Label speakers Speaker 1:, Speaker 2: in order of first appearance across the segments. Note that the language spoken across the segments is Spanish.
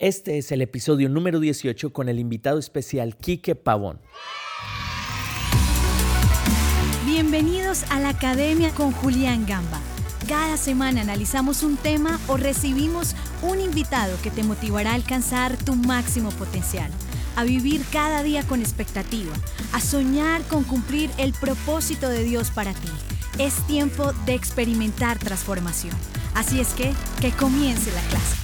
Speaker 1: Este es el episodio número 18 con el invitado especial Quique Pavón.
Speaker 2: Bienvenidos a la Academia con Julián Gamba. Cada semana analizamos un tema o recibimos un invitado que te motivará a alcanzar tu máximo potencial, a vivir cada día con expectativa, a soñar con cumplir el propósito de Dios para ti. Es tiempo de experimentar transformación. Así es que, que comience la clase.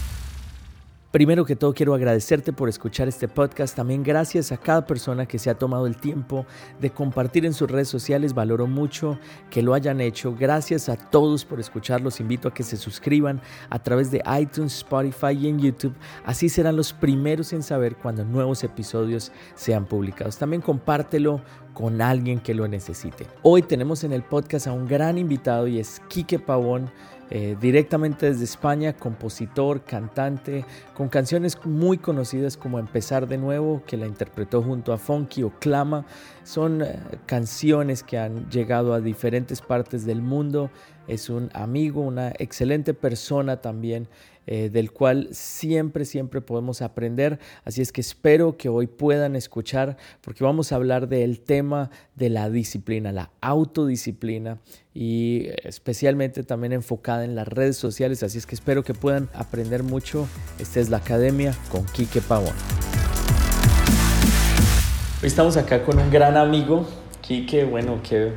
Speaker 1: Primero que todo quiero agradecerte por escuchar este podcast. También gracias a cada persona que se ha tomado el tiempo de compartir en sus redes sociales. Valoro mucho que lo hayan hecho. Gracias a todos por escuchar. Los invito a que se suscriban a través de iTunes, Spotify y en YouTube. Así serán los primeros en saber cuando nuevos episodios sean publicados. También compártelo con alguien que lo necesite. Hoy tenemos en el podcast a un gran invitado y es Quique Pavón. Eh, directamente desde España, compositor, cantante, con canciones muy conocidas como Empezar de nuevo, que la interpretó junto a Funky o Clama. Son eh, canciones que han llegado a diferentes partes del mundo. Es un amigo, una excelente persona también eh, del cual siempre, siempre podemos aprender. Así es que espero que hoy puedan escuchar porque vamos a hablar del tema de la disciplina, la autodisciplina y especialmente también enfocada en las redes sociales. Así es que espero que puedan aprender mucho. Esta es la Academia con Quique Pavón. Hoy estamos acá con un gran amigo, Quique, bueno, que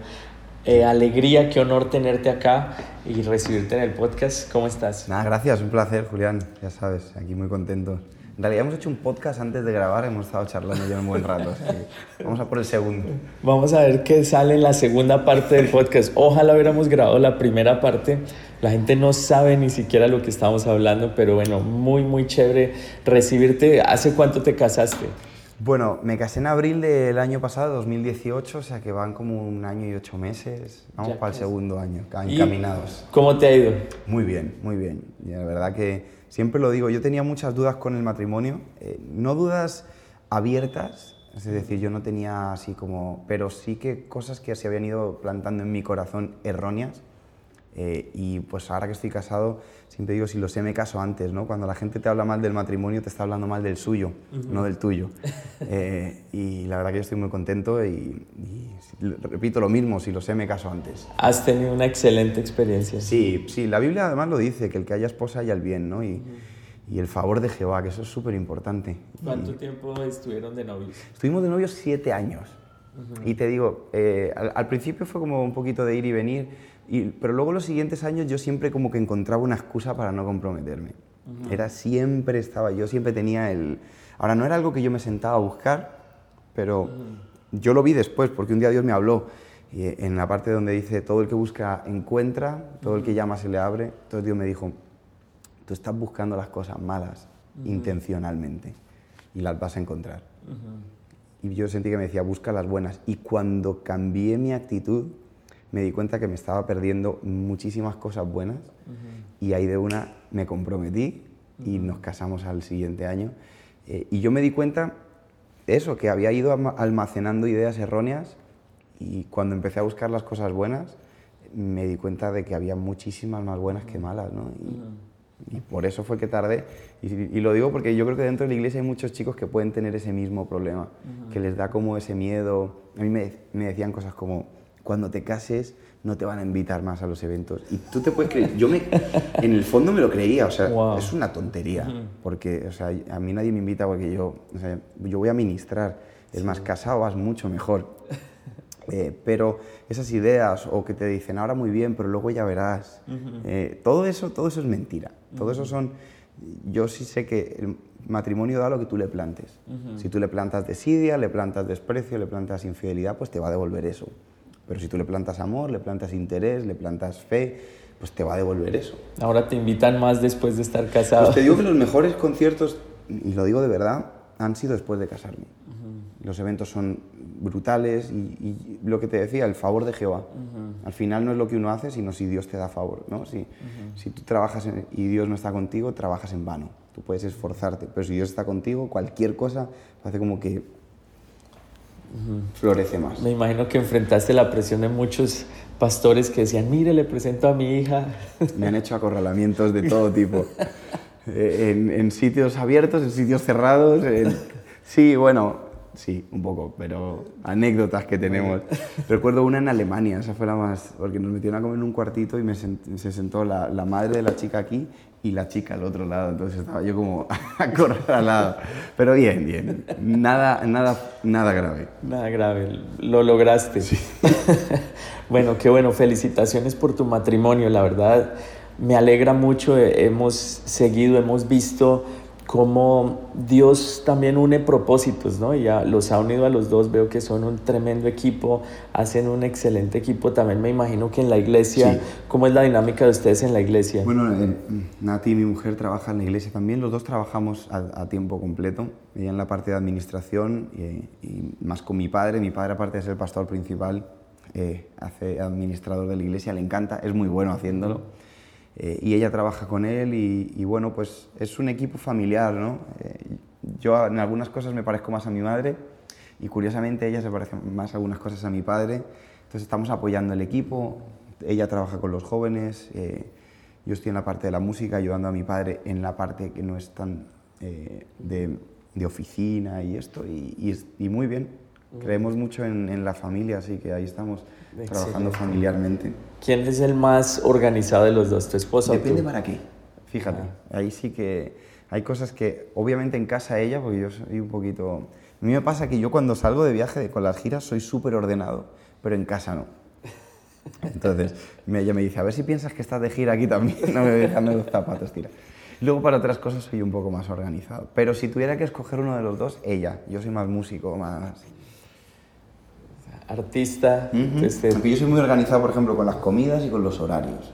Speaker 1: eh, alegría, qué honor tenerte acá y recibirte en el podcast. ¿Cómo estás?
Speaker 3: Nada, gracias, un placer, Julián. Ya sabes, aquí muy contento. En realidad hemos hecho un podcast antes de grabar, hemos estado charlando ya un buen rato. Vamos a por el segundo.
Speaker 1: Vamos a ver qué sale en la segunda parte del podcast. Ojalá hubiéramos grabado la primera parte. La gente no sabe ni siquiera lo que estamos hablando, pero bueno, muy, muy chévere recibirte. ¿Hace cuánto te casaste?
Speaker 3: Bueno, me casé en abril del año pasado, 2018, o sea que van como un año y ocho meses. Vamos para el segundo año, encaminados.
Speaker 1: ¿Cómo te ha ido?
Speaker 3: Muy bien, muy bien. Y la verdad que siempre lo digo, yo tenía muchas dudas con el matrimonio, eh, no dudas abiertas, es decir, yo no tenía así como, pero sí que cosas que se habían ido plantando en mi corazón erróneas. Eh, y pues ahora que estoy casado, siempre digo, si lo sé, me caso antes, ¿no? Cuando la gente te habla mal del matrimonio, te está hablando mal del suyo, no del tuyo. Eh, y la verdad que yo estoy muy contento y, repito lo mismo, si lo sé, me caso antes.
Speaker 1: Has tenido una excelente experiencia.
Speaker 3: Sí, sí, la Biblia además lo dice, que el que haya esposa haya el bien, ¿no? Y, y el favor de Jehová, que eso es súper importante.
Speaker 1: ¿Cuánto tiempo estuvieron de novios?
Speaker 3: Estuvimos de novios siete años. Y te digo, eh, al, al principio fue como un poquito de ir y venir, pero luego los siguientes años yo siempre como que encontraba una excusa para no comprometerme. Era siempre estaba, yo siempre tenía el... Ahora, no era algo que yo me sentaba a buscar, pero yo lo vi después, porque un día Dios me habló y en la parte donde dice, todo el que busca encuentra, todo el que llama se le abre. Entonces Dios me dijo, tú estás buscando las cosas malas intencionalmente y las vas a encontrar. Y yo sentí que me decía, busca las buenas. Y cuando cambié mi actitud, me di cuenta que me estaba perdiendo muchísimas cosas buenas y ahí de una me comprometí y nos casamos al siguiente año. Eh, y yo me di cuenta eso, que había ido almacenando ideas erróneas y cuando empecé a buscar las cosas buenas me di cuenta de que había muchísimas más buenas que malas, ¿no? Y, y por eso fue que tardé. Y, y, lo digo porque yo creo que dentro de la iglesia hay muchos chicos que pueden tener ese mismo problema, que les da como ese miedo. A mí me, me decían cosas como, cuando te cases no te van a invitar más a los eventos. Y tú te puedes creer, yo me, en el fondo me lo creía, o sea, es una tontería, porque o sea, a mí nadie me invita porque yo, o sea, yo voy a ministrar, es más, casado vas mucho mejor. Eh, pero esas ideas o que te dicen ahora muy bien, pero luego ya verás, eh, todo, eso, todo eso es mentira. Todo eso son, yo sí sé que el matrimonio da lo que tú le plantes. Si tú le plantas desidia, le plantas desprecio, le plantas infidelidad, pues te va a devolver eso. Pero si tú le plantas amor, le plantas interés, le plantas fe, pues te va a devolver eso.
Speaker 1: Ahora te invitan más después de estar casado.
Speaker 3: Pues te digo que los mejores conciertos, y lo digo de verdad, han sido después de casarme. Los eventos son brutales y, lo que te decía, el favor de Jehová. Al final no es lo que uno hace, sino si Dios te da favor. ¿no? Si, si tú trabajas y Dios no está contigo, trabajas en vano. Tú puedes esforzarte, pero si Dios está contigo, cualquier cosa hace como que florece más.
Speaker 1: Me imagino que enfrentaste la presión de muchos pastores que decían, mire, le presento a mi hija.
Speaker 3: Me han hecho acorralamientos de todo tipo. Eh, en, en, sitios abiertos, en sitios cerrados. Sí, bueno, sí, un poco, pero anécdotas que tenemos. Recuerdo una en Alemania, esa fue la más. Porque nos metieron a comer en un cuartito y me se sentó la, la madre de la chica aquí y la chica al otro lado, entonces estaba yo como a correr al lado. Pero bien, bien, nada, nada, nada grave.
Speaker 1: Nada grave, lo lograste. Sí. bueno, qué bueno, felicitaciones por tu matrimonio, la verdad me alegra mucho, hemos seguido, hemos visto cómo Dios también une propósitos, ¿no? Ya los ha unido a los dos, veo que son un tremendo equipo, hacen un excelente equipo. También me imagino que en la iglesia, ¿cómo es la dinámica de ustedes en la iglesia?
Speaker 3: Bueno, eh, Nati, mi mujer, trabaja en la iglesia también, los dos trabajamos a, tiempo completo, ella en la parte de administración y, más con mi padre. Mi padre, aparte de ser pastor principal, eh, hace administrador de la iglesia, le encanta, es muy bueno haciéndolo. Eh, y ella trabaja con él y, bueno, pues es un equipo familiar, ¿no? Eh, yo en algunas cosas me parezco más a mi madre y curiosamente ella se parece más a algunas cosas a mi padre, entonces estamos apoyando el equipo, ella trabaja con los jóvenes, eh, yo estoy en la parte de la música ayudando a mi padre en la parte que no es tan de, oficina y esto, y, muy bien, creemos mucho en, en la familia, así que ahí estamos trabajando familiarmente.
Speaker 1: ¿Quién es el más organizado de los dos, tu esposa
Speaker 3: Depende
Speaker 1: o
Speaker 3: para qué. Fíjate, ah. ahí sí que hay cosas que, obviamente en casa ella, porque yo soy un poquito... A mí me pasa que yo cuando salgo de viaje con las giras soy súper ordenado, pero en casa no. Entonces, ella me dice, a ver si piensas que estás de gira aquí también, no me dejando los zapatos, tira. Luego para otras cosas soy un poco más organizado. Pero si tuviera que escoger uno de los dos, ella. Yo soy más músico, más
Speaker 1: artista.
Speaker 3: Este yo soy muy organizado, por ejemplo, con las comidas y con los horarios.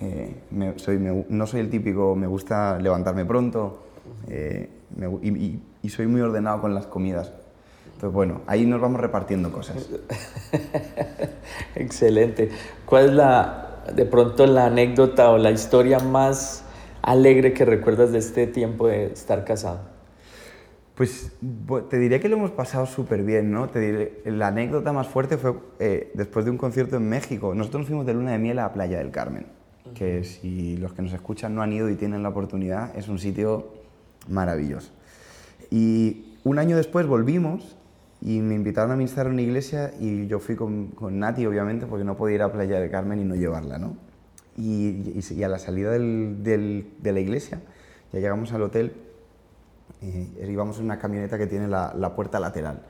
Speaker 3: Eh, soy, no soy el típico, me gusta levantarme pronto eh, y, soy muy ordenado con las comidas. Entonces, bueno, ahí nos vamos repartiendo cosas.
Speaker 1: Excelente. ¿Cuál es la, de pronto la anécdota o la historia más alegre que recuerdas de este tiempo de estar casado?
Speaker 3: Pues te diría que lo hemos pasado súper bien, ¿no? Te diré, la anécdota más fuerte fue eh, después de un concierto en México. Nosotros nos fuimos de luna de miel a Playa del Carmen, que si los que nos escuchan no han ido y tienen la oportunidad, es un sitio maravilloso. Y un año después volvimos y me invitaron a ministrar en una iglesia y yo fui con, con, Nati, obviamente, porque no podía ir a Playa del Carmen y no llevarla, ¿no? Y, y, a la salida del, del, de la iglesia, ya llegamos al hotel eh, íbamos en una camioneta que tiene la, la, puerta lateral.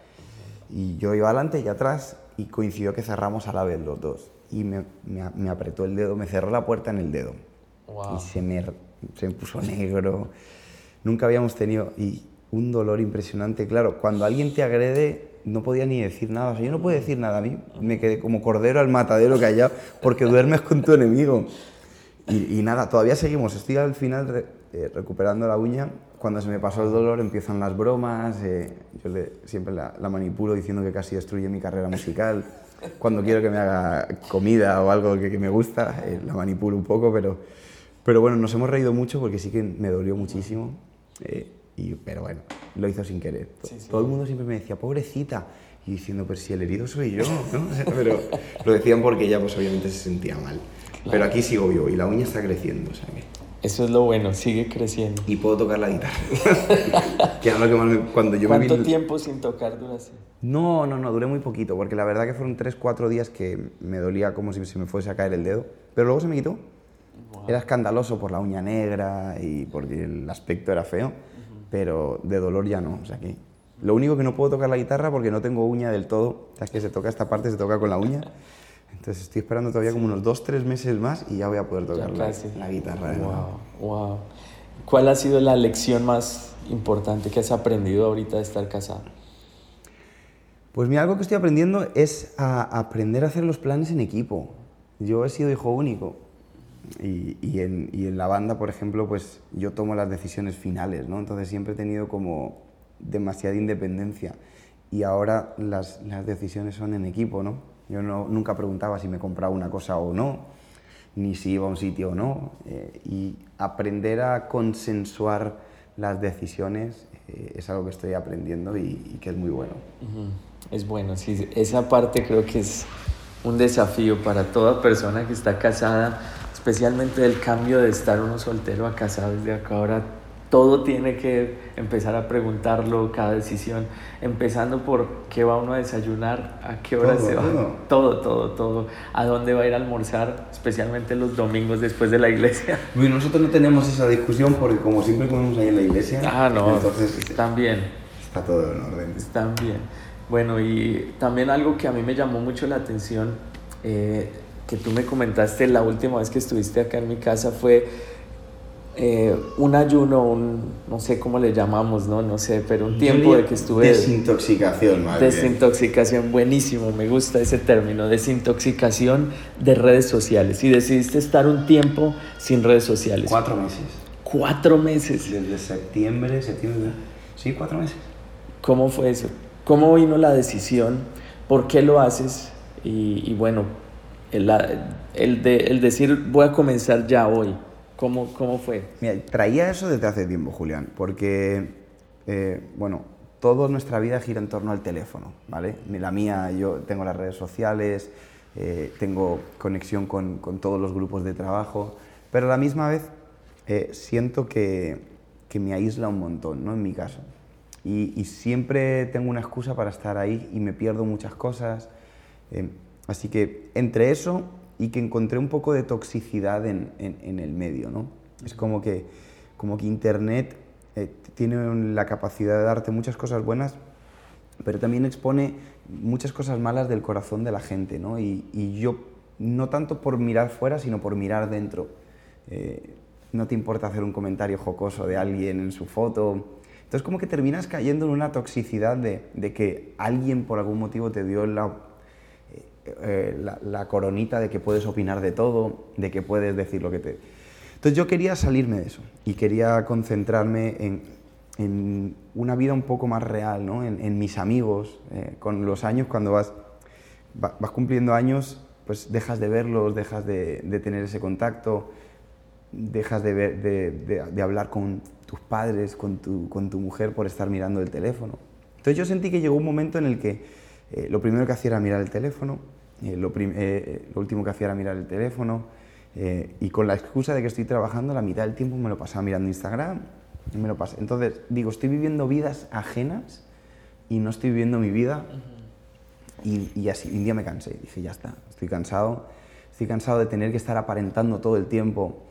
Speaker 3: Y yo iba adelante y atrás y coincidió que cerramos a la vez los dos. Y me, me, apretó el dedo, me cerró la puerta en el dedo. Y se me, se me puso negro. Nunca habíamos tenido y un dolor impresionante. Claro, cuando alguien te agrede no podía ni decir nada. O sea, yo no puedo decir nada. A mí me quedé como cordero al matadero callado porque duermes con tu enemigo. Y, y nada, todavía seguimos. Estoy al final eh, recuperando la uña cuando se me pasó el dolor empiezan las bromas, eh, yo le, siempre la, manipulo diciendo que casi destruye mi carrera musical. Cuando quiero que me haga comida o algo que, me gusta, eh, la manipulo un poco, pero, pero bueno, nos hemos reído mucho porque sí que me dolió muchísimo. Eh, y, pero bueno, lo hizo sin querer. Todo el mundo siempre me decía, pobrecita, y diciendo, pero si el herido soy yo, ¿no? Pero lo decían porque ella pues obviamente se sentía mal. Pero aquí sigo yo y la uña está creciendo, o sea que...
Speaker 1: Eso es lo bueno, sigue creciendo.
Speaker 3: Y puedo tocar la guitarra. que es lo que más cuando yo
Speaker 1: ¿Cuánto tiempo sin tocar duraste?
Speaker 3: No, no, no, duré muy poquito, porque la verdad que fueron 3, 4 días que me dolía como si se me fuese a caer el dedo. Pero luego se me quitó. Era escandaloso por la uña negra y porque el aspecto era feo, pero de dolor ya no. O sea que lo único que no puedo tocar la guitarra porque no tengo uña del todo. O sea, es que se toca esta parte, se toca con la uña. Entonces estoy esperando todavía como unos dos, tres meses más y ya voy a poder tocar la, guitarra.
Speaker 1: Wow, wow. ¿Cuál ha sido la lección más importante que has aprendido ahorita de estar casado?
Speaker 3: Pues mira, algo que estoy aprendiendo es a aprender a hacer los planes en equipo. Yo he sido hijo único y, y, en, y, en, la banda, por ejemplo, pues yo tomo las decisiones finales, ¿no? Entonces siempre he tenido como demasiada independencia y ahora las, las decisiones son en equipo, ¿no? Yo no, nunca preguntaba si me compraba una cosa o no, ni si iba a un sitio o no. Eh, y aprender a consensuar las decisiones eh, es algo que estoy aprendiendo y, que es muy bueno.
Speaker 1: Es bueno, sí. Esa parte creo que es un desafío para toda persona que está casada especialmente el cambio de estar uno soltero a casado desde acá ahora todo tiene que empezar a preguntarlo, cada decisión, empezando por qué va uno a desayunar, a qué hora se va, todo. todo, todo, a dónde va a ir a almorzar, especialmente los domingos después de la iglesia.
Speaker 3: Bueno, nosotros no tenemos esa discusión porque como siempre comemos ahí en la iglesia,
Speaker 1: ah, no, entonces están bien.
Speaker 3: Está todo en orden.
Speaker 1: Bien. Bueno, y también algo que a mí me llamó mucho la atención, eh, que tú me comentaste la última vez que estuviste acá en mi casa, fue eh, un ayuno, un, no sé cómo le llamamos, ¿no? No sé, pero un tiempo de que estuve...
Speaker 3: Desintoxicación,
Speaker 1: más Desintoxicación, buenísimo, me gusta ese término, desintoxicación de redes sociales. Y decidiste estar un tiempo sin redes sociales.
Speaker 3: Cuatro meses.
Speaker 1: Cuatro meses.
Speaker 3: Desde septiembre, septiembre, sí, cuatro meses.
Speaker 1: ¿Cómo fue eso? ¿Cómo vino la decisión? ¿Por qué lo haces? Y, bueno, el, el, de, el decir voy a comenzar ya hoy. ¿Cómo, cómo fue?
Speaker 3: Mira, traía eso desde hace tiempo, Julián, porque, eh, bueno, toda nuestra vida gira en torno al teléfono, ¿vale? La mía, yo tengo las redes sociales, eh, tengo conexión con, con, todos los grupos de trabajo, pero a la misma vez eh, siento que, que, me aísla un montón, ¿no? En mi caso. Y, y, siempre tengo una excusa para estar ahí y me pierdo muchas cosas. así que entre eso y que encontré un poco de toxicidad en, en, el medio. ¿no? Es como que, como que Internet eh, tiene la capacidad de darte muchas cosas buenas, pero también expone muchas cosas malas del corazón de la gente. ¿no? Y, y yo, no tanto por mirar fuera, sino por mirar dentro. Eh, no te importa hacer un comentario jocoso de alguien en su foto. Entonces como que terminas cayendo en una toxicidad de, de que alguien por algún motivo te dio la eh, la, coronita de que puedes opinar de todo, de que puedes decir lo que te... Entonces yo quería salirme de eso y quería concentrarme en, en una vida un poco más real, ¿no? en, mis amigos. Eh, con los años, cuando vas, vas cumpliendo años, pues dejas de verlos, dejas de, tener ese contacto, dejas de, hablar con tus padres, con tu, con tu mujer por estar mirando el teléfono. Entonces yo sentí que llegó un momento en el que eh, lo primero que hacía era mirar el teléfono, eh, lo, eh, lo, último que hacía era mirar el teléfono y con la excusa de que estoy trabajando la mitad del tiempo me lo pasaba mirando Instagram. Y me lo pasé. Entonces digo, estoy viviendo vidas ajenas y no estoy viviendo mi vida. y, y, así, un día me cansé, dije, ya está, estoy cansado, estoy cansado de tener que estar aparentando todo el tiempo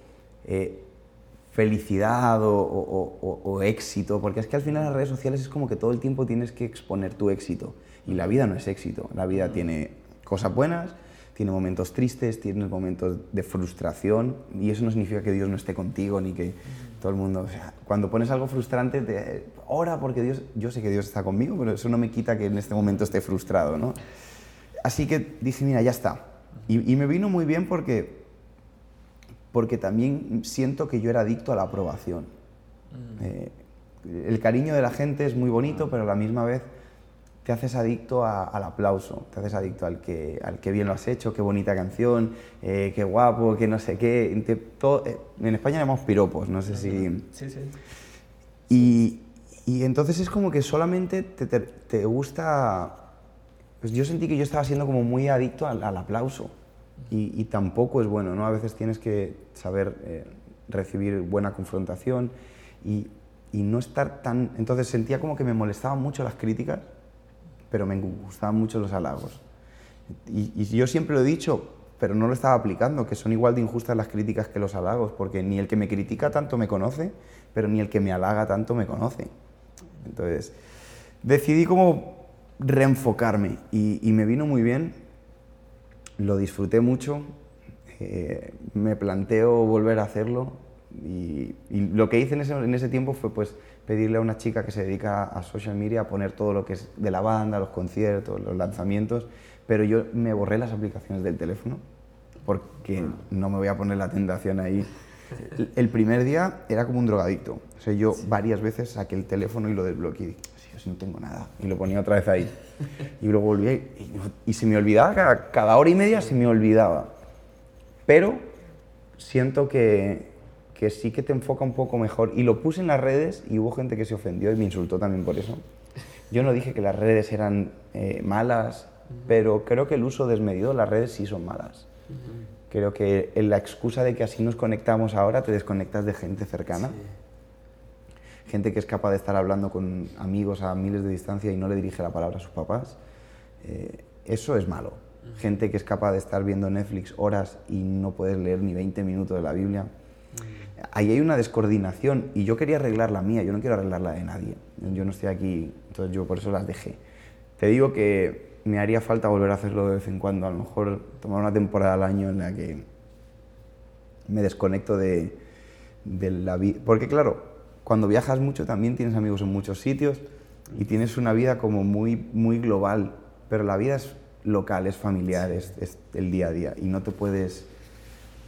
Speaker 3: felicidad o, o, o, éxito, porque es que al final las redes sociales es como que todo el tiempo tienes que exponer tu éxito. Y la vida no es éxito, la vida tiene cosas buenas, tiene momentos tristes, tiene momentos de frustración y eso no significa que Dios no esté contigo ni que todo el mundo, o sea, cuando pones algo frustrante, te, ora porque Dios, yo sé que Dios está conmigo, pero eso no me quita que en este momento esté frustrado, ¿no? Así que dije, mira, ya está. Y, me vino muy bien porque, porque también siento que yo era adicto a la aprobación. Mm. Eh, el cariño de la gente es muy bonito, pero a la misma vez te haces adicto al aplauso, te haces adicto al que, al que bien lo has hecho, qué bonita canción, eh, qué guapo, qué no sé qué. todo, eh, en España llamamos piropos, no sé si...
Speaker 1: Sí, sí.
Speaker 3: Y, y entonces es como que solamente te, te, gusta... Pues yo sentí que yo estaba siendo como muy adicto al, aplauso y, y, tampoco es bueno, ¿no? A veces tienes que saber eh, recibir buena confrontación y, y no estar tan... Entonces sentía como que me molestaban mucho las críticas pero me gustaban mucho los halagos. Y, yo siempre lo he dicho, pero no lo estaba aplicando, que son igual de injustas las críticas que los halagos, porque ni el que me critica tanto me conoce, pero ni el que me halaga tanto me conoce. Entonces, decidí como reenfocarme y, me vino muy bien, lo disfruté mucho, eh, me planteo volver a hacerlo y, lo que hice en ese, en ese tiempo fue pues pedirle a una chica que se dedica a social media a poner todo lo que es de la banda, los conciertos, los lanzamientos, pero yo me borré las aplicaciones del teléfono porque no me voy a poner la tentación ahí. El primer día era como un drogadicto. O sea, yo varias veces saqué el teléfono y lo desbloqueé. Dije, no tengo nada. Y lo ponía otra vez ahí. Y luego volví y, y se me olvidaba, cada, cada hora y media se me olvidaba. Pero siento que, que sí que te enfoca un poco mejor. Y lo puse en las redes y hubo gente que se ofendió y me insultó también por eso. Yo no dije que las redes eran eh, malas, pero creo que el uso desmedido de las redes sí son malas. Creo que en la excusa de que así nos conectamos ahora, te desconectas de gente cercana. Gente que es capaz de estar hablando con amigos a miles de distancia y no le dirige la palabra a sus papás. Eh, eso es malo. Gente que es capaz de estar viendo Netflix horas y no puedes leer ni 20 minutos de la Biblia. Ahí hay una descoordinación y yo quería arreglar la mía, yo no quiero arreglar la de nadie. Yo no estoy aquí, entonces yo por eso las dejé. Te digo que me haría falta volver a hacerlo de vez en cuando, a lo mejor tomar una temporada al año en la que me desconecto de, la vida. Porque claro, cuando viajas mucho también tienes amigos en muchos sitios y tienes una vida como muy, muy global, pero la vida es local, es familiar, es, es el día a día y no te puedes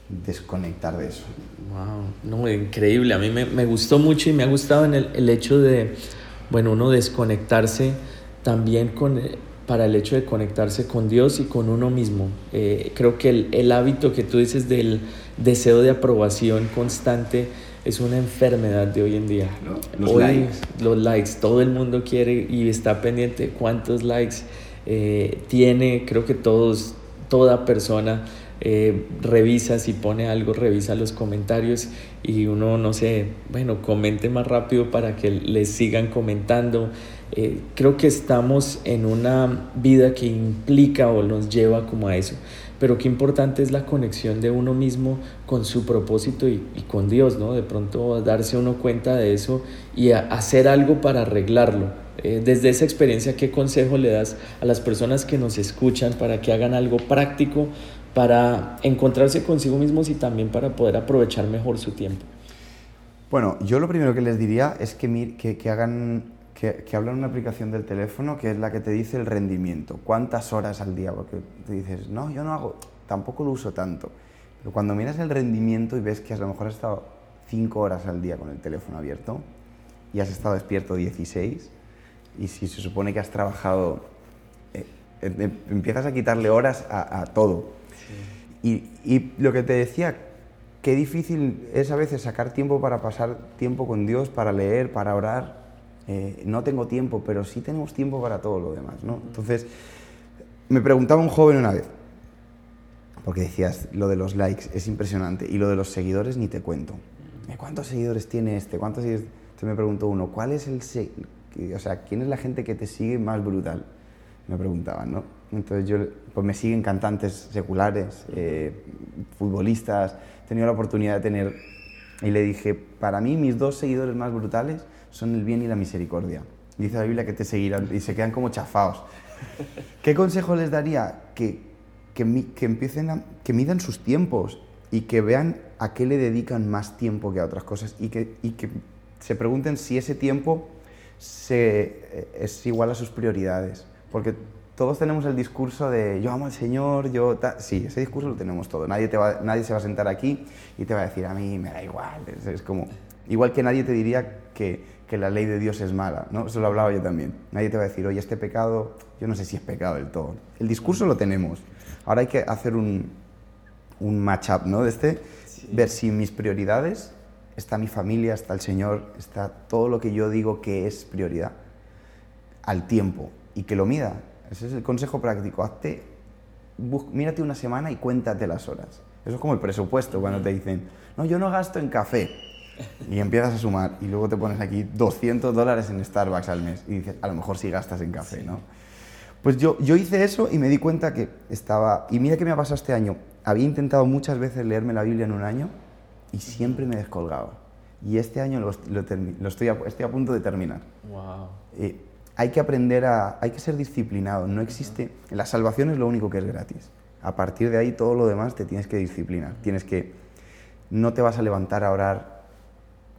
Speaker 3: desconectar de eso.
Speaker 1: Wow, no, increíble. A mí me, me gustó mucho y me ha gustado en el, el, hecho de, bueno, uno desconectarse también con, para el hecho de conectarse con Dios y con uno mismo. Eh, creo que el, el, hábito que tú dices del deseo de aprobación constante es una enfermedad de hoy en día.
Speaker 3: Los
Speaker 1: hoy,
Speaker 3: likes.
Speaker 1: Los likes, todo el mundo quiere y está pendiente cuántos likes eh, tiene, creo que todos, toda persona eh, revisa si pone algo, revisa los comentarios y uno, no sé, bueno, comente más rápido para que les sigan comentando. Eh, creo que estamos en una vida que implica o nos lleva como a eso. Pero qué importante es la conexión de uno mismo con su propósito y, con Dios, ¿no? De pronto darse uno cuenta de eso y hacer algo para arreglarlo. Eh, desde esa experiencia, ¿qué consejo le das a las personas que nos escuchan para que hagan algo práctico para encontrarse consigo mismos y también para poder aprovechar mejor su tiempo?
Speaker 3: Bueno, yo lo primero que les diría es que, que, que hagan, que, que hablen una aplicación del teléfono que es la que te dice el rendimiento, cuántas horas al día, porque te dices, no, yo no hago, tampoco lo uso tanto. Pero cuando miras el rendimiento y ves que a lo mejor has estado 5 horas al día con el teléfono abierto y has estado despierto 16, y si se supone que has trabajado, eh, eh, empiezas a quitarle horas a, a todo. Y, y, lo que te decía, qué difícil es a veces sacar tiempo para pasar tiempo con Dios, para leer, para orar. Eh, no tengo tiempo, pero sí tenemos tiempo para todo lo demás, ¿no? Entonces, me preguntaba un joven una vez, porque decías, lo de los likes es impresionante, y lo de los seguidores ni te cuento. ¿Cuántos seguidores tiene este? ¿Cuántos seguidores? Entonces me preguntó uno, ¿cuál es el, o sea, ¿quién es la gente que te sigue más brutal? Me preguntaban, ¿no? Entonces yo, pues me siguen cantantes seculares, eh, futbolistas, he tenido la oportunidad de tener, y le dije, para mí mis dos seguidores más brutales son el bien y la misericordia. Dice la Biblia que te seguirán y se quedan como chafados. ¿Qué consejo les daría? Que, que, que empiecen a, que midan sus tiempos y que vean a qué le dedican más tiempo que a otras cosas y que, y que se pregunten si ese tiempo se, es igual a sus prioridades. Porque todos tenemos el discurso de yo amo al Señor, yo... Sí, ese discurso lo tenemos todo. Nadie, te va, nadie se va a sentar aquí y te va a decir a mí me da igual. Es, es como... Igual que nadie te diría que, que, la ley de Dios es mala, ¿no? Eso lo hablaba yo también. Nadie te va a decir, oye, este pecado, yo no sé si es pecado del todo. El discurso lo tenemos. Ahora hay que hacer un, un match-up, ¿no? De este, sí. ver si mis prioridades está mi familia, está el Señor, está todo lo que yo digo que es prioridad al tiempo y que lo mida. Ese es el consejo práctico. Hazte, mírate una semana y cuéntate las horas. Eso es como el presupuesto cuando te dicen, no, yo no gasto en café. Y empiezas a sumar y luego te pones aquí 200 dólares en Starbucks al mes y dices, a lo mejor sí gastas en café, ¿no? Pues yo, yo hice eso y me di cuenta que estaba... Y mira qué me ha pasado este año. Había intentado muchas veces leerme la Biblia en un año y siempre me descolgaba. Y este año lo, lo, lo estoy, a, estoy, a, punto de terminar.
Speaker 1: Wow.
Speaker 3: Hay que aprender a... Hay que ser disciplinado. No existe... La salvación es lo único que es gratis. A partir de ahí todo lo demás te tienes que disciplinar. Tienes que... No te vas a levantar a orar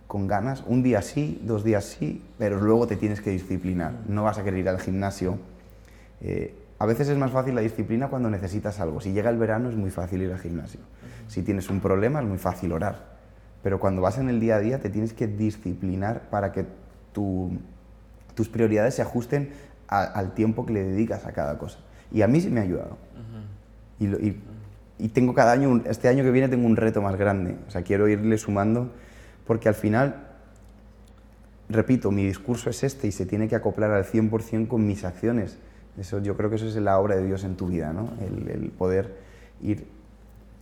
Speaker 3: con ganas. Un día sí, dos días sí, pero luego te tienes que disciplinar. No vas a querer ir al gimnasio. Eh, a veces es más fácil la disciplina cuando necesitas algo. Si llega el verano es muy fácil ir al gimnasio. Si tienes un problema es muy fácil orar. Pero cuando vas en el día a día te tienes que disciplinar para que tu, tus prioridades se ajusten a, al tiempo que le dedicas a cada cosa. Y a mí sí me ha ayudado. Uh -huh. y, lo, y, y, tengo cada año, este año que viene tengo un reto más grande. O sea, quiero irle sumando porque al final, repito, mi discurso es este y se tiene que acoplar al 100% con mis acciones. Eso, yo creo que eso es la obra de Dios en tu vida, ¿no? el, el poder ir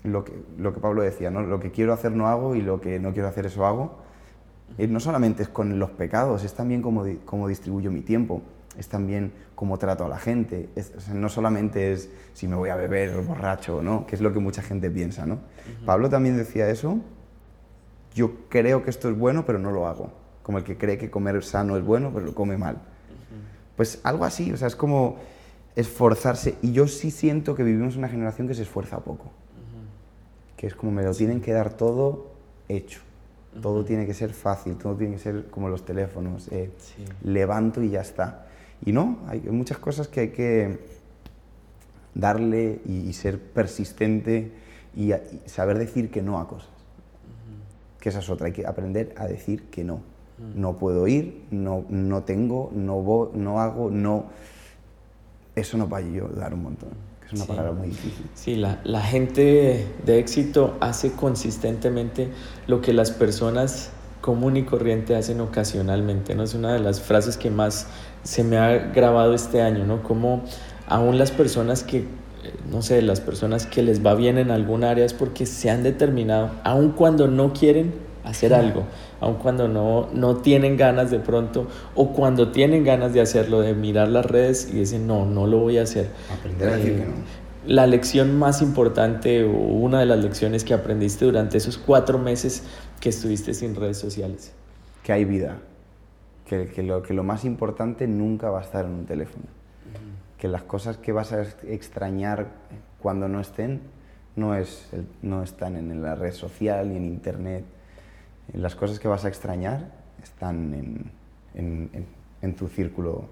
Speaker 3: lo que, lo que Pablo decía, ¿no? lo que quiero hacer no hago y lo que no quiero hacer eso hago. Y no solamente es con los pecados, es también cómo, cómo distribuyo mi tiempo, es también cómo trato a la gente, no solamente es si me voy a beber borracho o no, que es lo que mucha gente piensa. ¿no? Pablo también decía eso, yo creo que esto es bueno, pero no lo hago, como el que cree que comer sano es bueno, pero lo come mal. Pues algo así, o sea, es como esforzarse, y yo sí siento que vivimos una generación que se esfuerza poco que es como me lo tienen que dar todo hecho. Todo tiene que ser fácil, todo tiene que ser como los teléfonos, eh, levanto y ya está. Y no, hay muchas cosas que hay que darle y, ser persistente y, saber decir que no a cosas. Que esa es otra, hay que aprender a decir que no. No puedo ir, no, no tengo, no, voy, no hago, no... Eso no va a ayudar un montón es una palabra muy difícil.
Speaker 1: Sí, la, la, gente de éxito hace consistentemente lo que las personas común y corriente hacen ocasionalmente, ¿no? Es una de las frases que más se me ha grabado este año, ¿no? Como aún las personas que, no sé, las personas que les va bien en algún área es porque se han determinado, aun cuando no quieren hacer algo, aun cuando no, no tienen ganas de pronto o cuando tienen ganas de hacerlo, de mirar las redes y dicen, no, no lo voy a hacer.
Speaker 3: Aprender a decir que no.
Speaker 1: La lección más importante o una de las lecciones que aprendiste durante esos cuatro meses que estuviste sin redes sociales.
Speaker 3: Que hay vida, que, que, lo, que lo más importante nunca va a estar en un teléfono, que las cosas que vas a extrañar cuando no estén no, es no están en la red social ni en internet las cosas que vas a extrañar están en, en, tu círculo.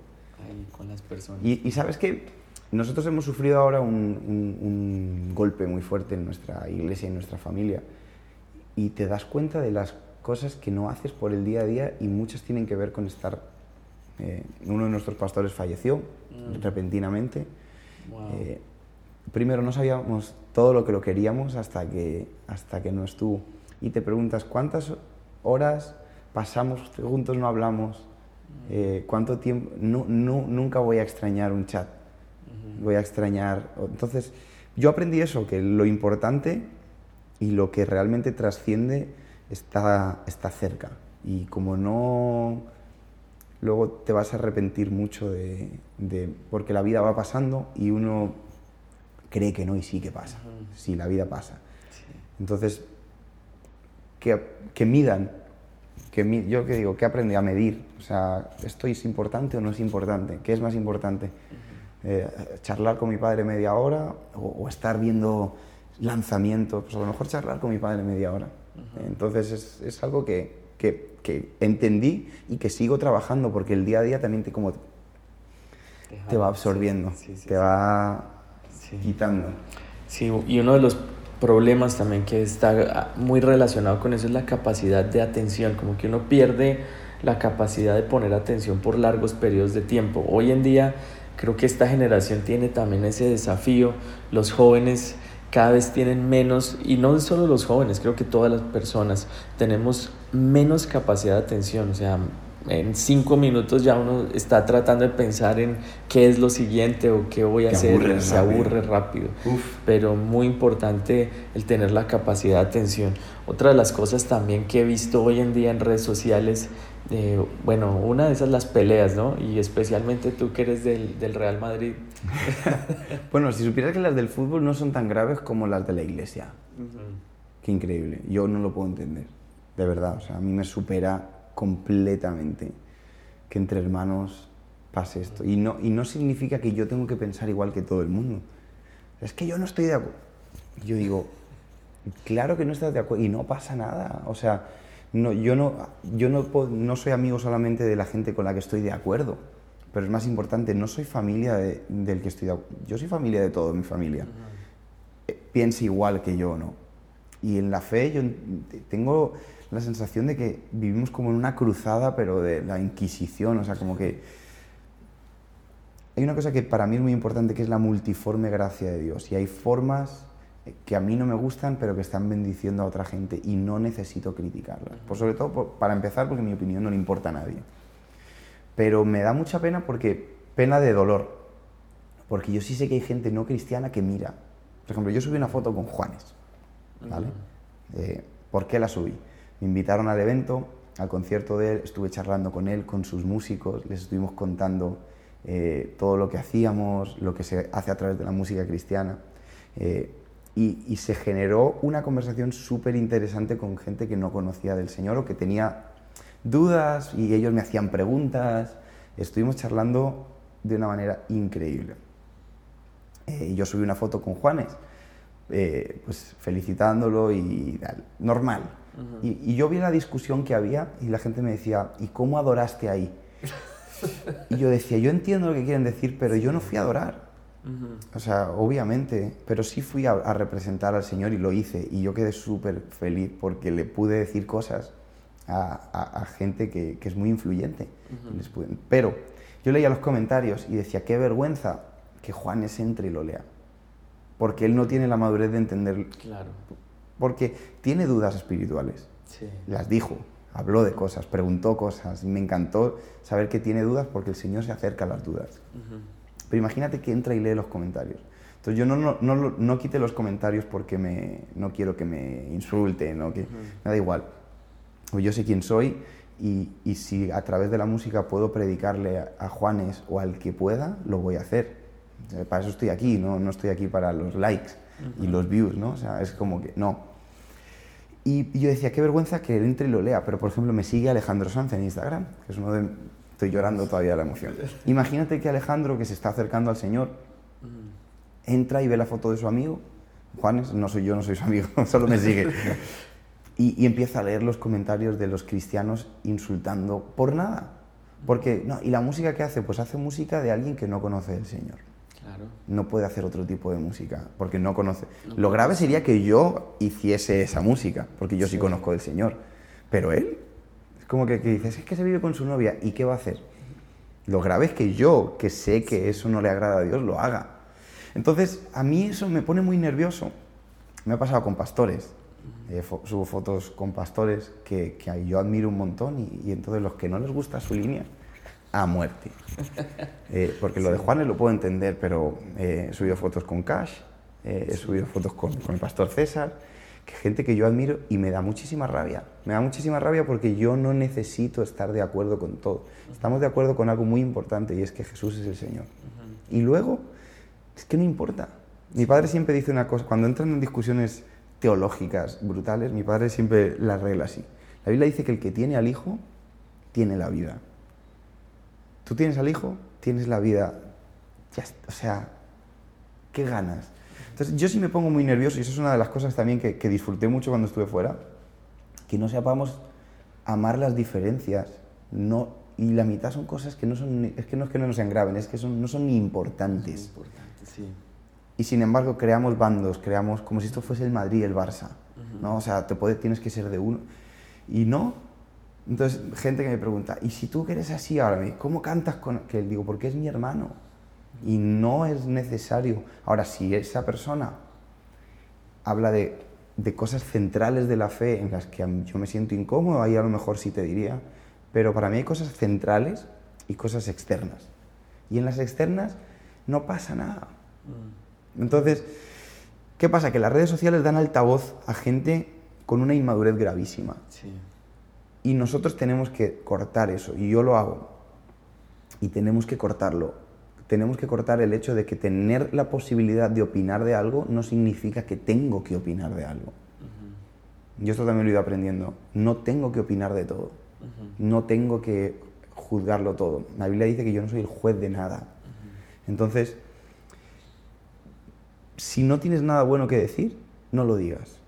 Speaker 1: Ahí, con las personas.
Speaker 3: Y, sabes que nosotros hemos sufrido ahora un, un, golpe muy fuerte en nuestra iglesia y en nuestra familia y te das cuenta de las cosas que no haces por el día a día y muchas tienen que ver con estar... Eh, uno de nuestros pastores falleció mm. repentinamente. Eh, primero no sabíamos todo lo que lo queríamos hasta que, hasta que no estuvo y te preguntas cuántas horas pasamos juntos, no hablamos, eh, cuánto tiempo, no, no, nunca voy a extrañar un chat, voy a extrañar, entonces yo aprendí eso, que lo importante y lo que realmente trasciende está, está cerca. Y como no luego te vas a arrepentir mucho de, de, porque la vida va pasando y uno cree que no y sí que pasa, sí, la vida pasa. Entonces que, que midan, que yo que digo, que aprendí a medir, o sea, ¿esto es importante o no es importante? ¿Qué es más importante? Eh, ¿Charlar con mi padre media hora o, estar viendo lanzamientos? Pues a lo mejor charlar con mi padre media hora. Entonces es, es algo que, que, que, entendí y que sigo trabajando porque el día a día también te, como, te va absorbiendo, te va quitando.
Speaker 1: Sí, y uno de los problemas también que está muy relacionado con eso es la capacidad de atención, como que uno pierde la capacidad de poner atención por largos periodos de tiempo. Hoy en día creo que esta generación tiene también ese desafío, los jóvenes cada vez tienen menos, y no solo los jóvenes, creo que todas las personas tenemos menos capacidad de atención, o sea, en cinco minutos ya uno está tratando de pensar en qué es lo siguiente o qué voy a hacer, se aburre rápido. Pero muy importante el tener la capacidad de atención. Otra de las cosas también que he visto hoy en día en redes sociales, eh, bueno, una de esas las peleas, ¿no? Y especialmente tú que eres del, del Real Madrid.
Speaker 3: bueno, si supieras que las del fútbol no son tan graves como las de la iglesia. Qué increíble. Yo no lo puedo entender, de verdad. O sea, a mí me supera completamente que entre hermanos pase esto. Y no, y no significa que yo tengo que pensar igual que todo el mundo. Es que yo no estoy de acuerdo. Yo digo, claro que no estás de acuerdo y no pasa nada. O sea, no, yo, no, yo no, no soy amigo solamente de la gente con la que estoy de acuerdo. Pero es más importante, no soy familia del que estoy de acuerdo. Yo soy familia de toda mi familia. Eh, piensa igual que yo, ¿no? Y en la fe yo tengo la sensación de que vivimos como en una cruzada, pero de la Inquisición, o sea, como que... Hay una cosa que para mí es muy importante, que es la multiforme gracia de Dios. Y hay formas que a mí no me gustan, pero que están bendiciendo a otra gente y no necesito criticarlas. Por sobre todo, para empezar, porque mi opinión no le importa a nadie. Pero me da mucha pena porque, pena de dolor, porque yo sí sé que hay gente no cristiana que mira. Por ejemplo, yo subí una foto con Juanes, ¿vale? Eh, ¿Por qué la subí? Me invitaron al evento, al concierto de él, estuve charlando con él, con sus músicos, les estuvimos contando eh, todo lo que hacíamos, lo que se hace a través de la música cristiana. Eh, y, se generó una conversación súper interesante con gente que no conocía del Señor o que tenía dudas y ellos me hacían preguntas. Estuvimos charlando de una manera increíble. Eh, yo subí una foto con Juanes, pues felicitándolo y tal, normal. Y, y, yo vi la discusión que había y la gente me decía, ¿y cómo adoraste ahí? y yo decía, yo entiendo lo que quieren decir, pero yo no fui a adorar. O sea, obviamente, pero sí fui a, a, representar al Señor y lo hice. Y yo quedé súper feliz porque le pude decir cosas a, a, a gente que, que, es muy influyente. pude, pero yo leía los comentarios y decía, qué vergüenza que Juanes entre y lo lea. Porque él no tiene la madurez de entender.
Speaker 1: Claro.
Speaker 3: Porque tiene dudas espirituales.
Speaker 1: Sí.
Speaker 3: Las dijo, habló de cosas, preguntó cosas. Me encantó saber que tiene dudas porque el Señor se acerca a las dudas. Pero imagínate que entra y lee los comentarios. Entonces yo no, no, no, no quite los comentarios porque me, no quiero que me insulten o que... Me da igual. Yo sé quién soy y, y, si a través de la música puedo predicarle a, a, Juanes o al que pueda, lo voy a hacer. Para eso estoy aquí, no, no estoy aquí para los likes y los views, ¿no? O sea, es como que no. Y, yo decía, qué vergüenza que él entre y lo lea, pero por ejemplo me sigue Alejandro Sanz en Instagram, que es uno de Estoy llorando todavía la emoción. Imagínate que Alejandro, que se está acercando al Señor, entra y ve la foto de su amigo. Juanes, no soy yo, no soy su amigo, solo me sigue. Y, y, empieza a leer los comentarios de los cristianos insultando por nada. Porque, no, ¿y la música que hace? Pues hace música de alguien que no conoce el Señor.
Speaker 1: Claro.
Speaker 3: No puede hacer otro tipo de música, porque no conoce. No Lo grave sería que yo hiciese esa música, porque yo sí, sí conozco del Señor. Pero él, como que, que, dices, es que se vive con su novia, ¿y qué va a hacer? Lo grave es que yo, que sé que eso no le agrada a Dios, lo haga. Entonces, a mí eso me pone muy nervioso. Me ha pasado con pastores. Eh, fo subo fotos con pastores que, que, yo admiro un montón y, y, entonces los que no les gusta su línea, a muerte. Eh, porque lo de Juanes lo puedo entender, pero eh, he subido fotos con Cash, eh, he subido fotos con, con el pastor César, que gente que yo admiro y me da muchísima rabia. Me da muchísima rabia porque yo no necesito estar de acuerdo con todo. Estamos de acuerdo con algo muy importante y es que Jesús es el Señor. Y luego, es que no importa. Mi padre siempre dice una cosa, cuando entran en discusiones teológicas brutales, mi padre siempre las regla así. La Biblia dice que el que tiene al Hijo, tiene la vida. Tú tienes al Hijo, tienes la vida. Ya, o sea, ¿qué ganas? Entonces, yo sí me pongo muy nervioso, y eso es una de las cosas también que, que disfruté mucho cuando estuve fuera, que no sepamos amar las diferencias, no, y la mitad son cosas que no son, es que no es que no nos sean graves, es que son, no son ni importantes.
Speaker 1: Son importantes sí.
Speaker 3: Y sin embargo creamos bandos, creamos como si esto fuese el Madrid y el Barça, uh -huh. ¿no? O sea, te puede, tienes que ser de uno. Y no. Entonces, gente que me pregunta, ¿y si tú que eres así ahora, cómo cantas con...? Que digo, porque es mi hermano y no es necesario. Ahora, si esa persona habla de, de, cosas centrales de la fe en las que yo me siento incómodo, ahí a lo mejor sí te diría, pero para mí hay cosas centrales y cosas externas. Y en las externas no pasa nada. Entonces, ¿qué pasa? Que las redes sociales dan altavoz a gente con una inmadurez gravísima.
Speaker 1: Sí.
Speaker 3: Y nosotros tenemos que cortar eso, y yo lo hago. Y tenemos que cortarlo tenemos que cortar el hecho de que tener la posibilidad de opinar de algo no significa que tengo que opinar de algo. Uh -huh. Yo esto también lo he ido aprendiendo. No tengo que opinar de todo. Uh -huh. No tengo que juzgarlo todo. La Biblia dice que yo no soy el juez de nada. Uh -huh. Entonces, si no tienes nada bueno que decir, no lo digas.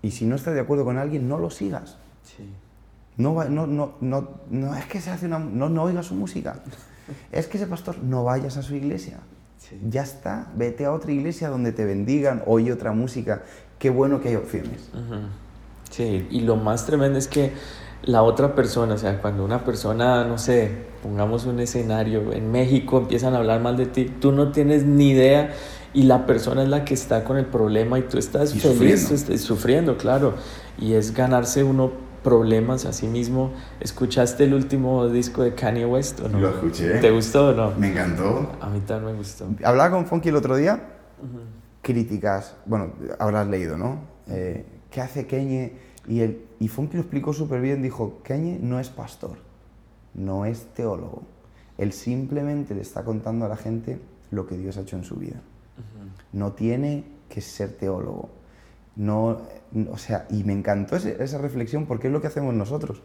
Speaker 3: Y si no estás de acuerdo con alguien, no lo sigas.
Speaker 1: Sí.
Speaker 3: No, no, no, no, no es que se hace una... No, no oigas su música. es que ese pastor, no vayas a su iglesia. Sí. Ya está, vete a otra iglesia donde te bendigan, oye otra música. Qué bueno que hay opciones.
Speaker 1: Uh -huh. Sí, y lo más tremendo es que la otra persona, o sea, cuando una persona, no sé, pongamos un escenario, en México empiezan a hablar mal de ti, tú no tienes ni idea y la persona es la que está con el problema y tú estás
Speaker 3: y
Speaker 1: feliz,
Speaker 3: sufriendo.
Speaker 1: estás sufriendo, claro. Y es ganarse uno problemas a sí mismo. ¿Escuchaste el último disco de Kanye West o no?
Speaker 3: Lo escuché.
Speaker 1: ¿Te gustó o no?
Speaker 3: Me encantó.
Speaker 1: A mí también me gustó.
Speaker 3: Hablaba con Funky el otro día, uh -huh. críticas, bueno, habrás leído, ¿no? Eh, ¿Qué hace Keñe? Y, él, y Funky lo explicó súper bien, dijo, Keñe no es pastor, no es teólogo. Él simplemente le está contando a la gente lo que Dios ha hecho en su vida. No tiene que ser teólogo. No, o sea, y me encantó esa reflexión porque es lo que hacemos nosotros.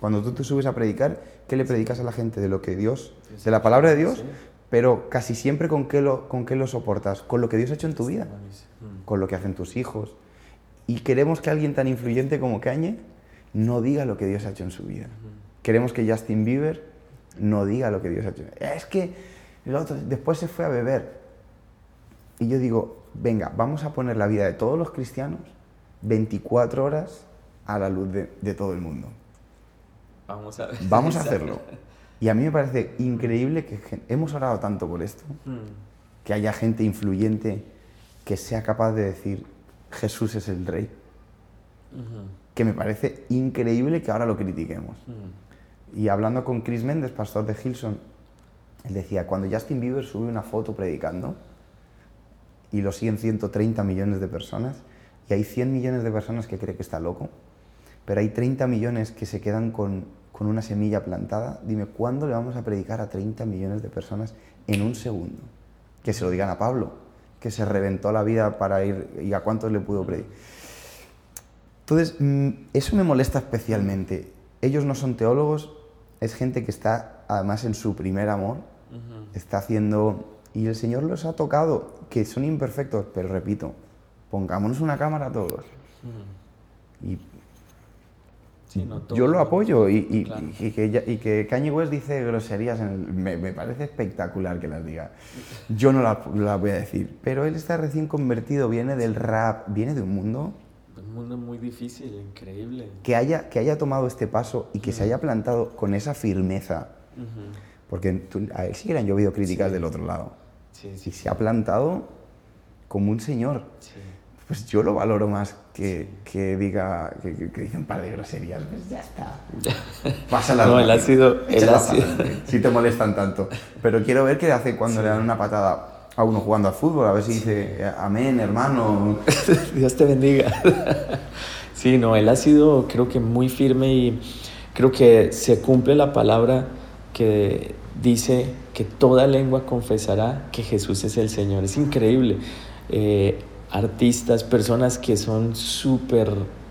Speaker 3: Cuando tú te subes a predicar, ¿qué le predicas a la gente? De lo que Dios, de la palabra de Dios, pero casi siempre con qué, lo, con qué lo soportas, con lo que Dios ha hecho en tu vida, con lo que hacen tus hijos. Y queremos que alguien tan influyente como Kanye no diga lo que Dios ha hecho en su vida. Queremos que Justin Bieber no diga lo que Dios ha hecho. Es que el otro, después se fue a beber. Y yo digo, venga, vamos a poner la vida de todos los cristianos 24 horas a la luz de, todo el mundo.
Speaker 1: Vamos a,
Speaker 3: vamos a hacerlo. Y a mí me parece increíble que hemos orado tanto por esto, hmm. que haya gente influyente que sea capaz de decir Jesús es el rey. Que me parece increíble que ahora lo critiquemos. Hmm. Y hablando con Chris Mendes, pastor de Hilson, él decía, cuando Justin Bieber sube una foto predicando y lo siguen 130 millones de personas, y hay 100 millones de personas que creen que está loco, pero hay 30 millones que se quedan con, con una semilla plantada, dime, ¿cuándo le vamos a predicar a 30 millones de personas en un segundo? Que se lo digan a Pablo, que se reventó la vida para ir, ¿y a cuántos le pudo predicar? Entonces, mm, eso me molesta especialmente. Ellos no son teólogos, es gente que está además en su primer amor, está haciendo, y el Señor los ha tocado, que son imperfectos, pero repito, pongámonos una cámara todos. Y yo lo apoyo y, que, y que Kanye West dice groserías, me, parece espectacular que las diga. Yo no las la voy a decir, pero él está recién convertido, viene del rap, viene de un mundo...
Speaker 1: Un mundo muy difícil, increíble.
Speaker 3: Que haya, que haya tomado este paso y que se haya plantado con esa firmeza. Porque a él sí que le han llovido críticas del otro lado. y se ha plantado como un señor pues yo lo valoro más que, que diga, que, que, dice un par de groserías, pues ya está. Pásala.
Speaker 1: no, él ha sido... Él ha sido...
Speaker 3: Si te molestan tanto. Pero quiero ver qué hace cuando le dan una patada a uno jugando al fútbol, a ver si dice, amén, hermano.
Speaker 1: Dios te bendiga. sí, no, él ha sido creo que muy firme y creo que se cumple la palabra que dice que toda lengua confesará que Jesús es el Señor. Es increíble. Eh, artistas, personas que son súper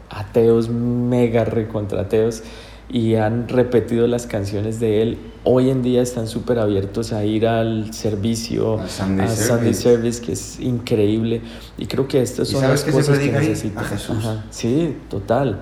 Speaker 1: ateos, mega recontrateos y han repetido las canciones de él, hoy en día están súper abiertos a ir al servicio, a Sunday, service. que es increíble. Y creo que estas son las cosas que necesita. sí, total.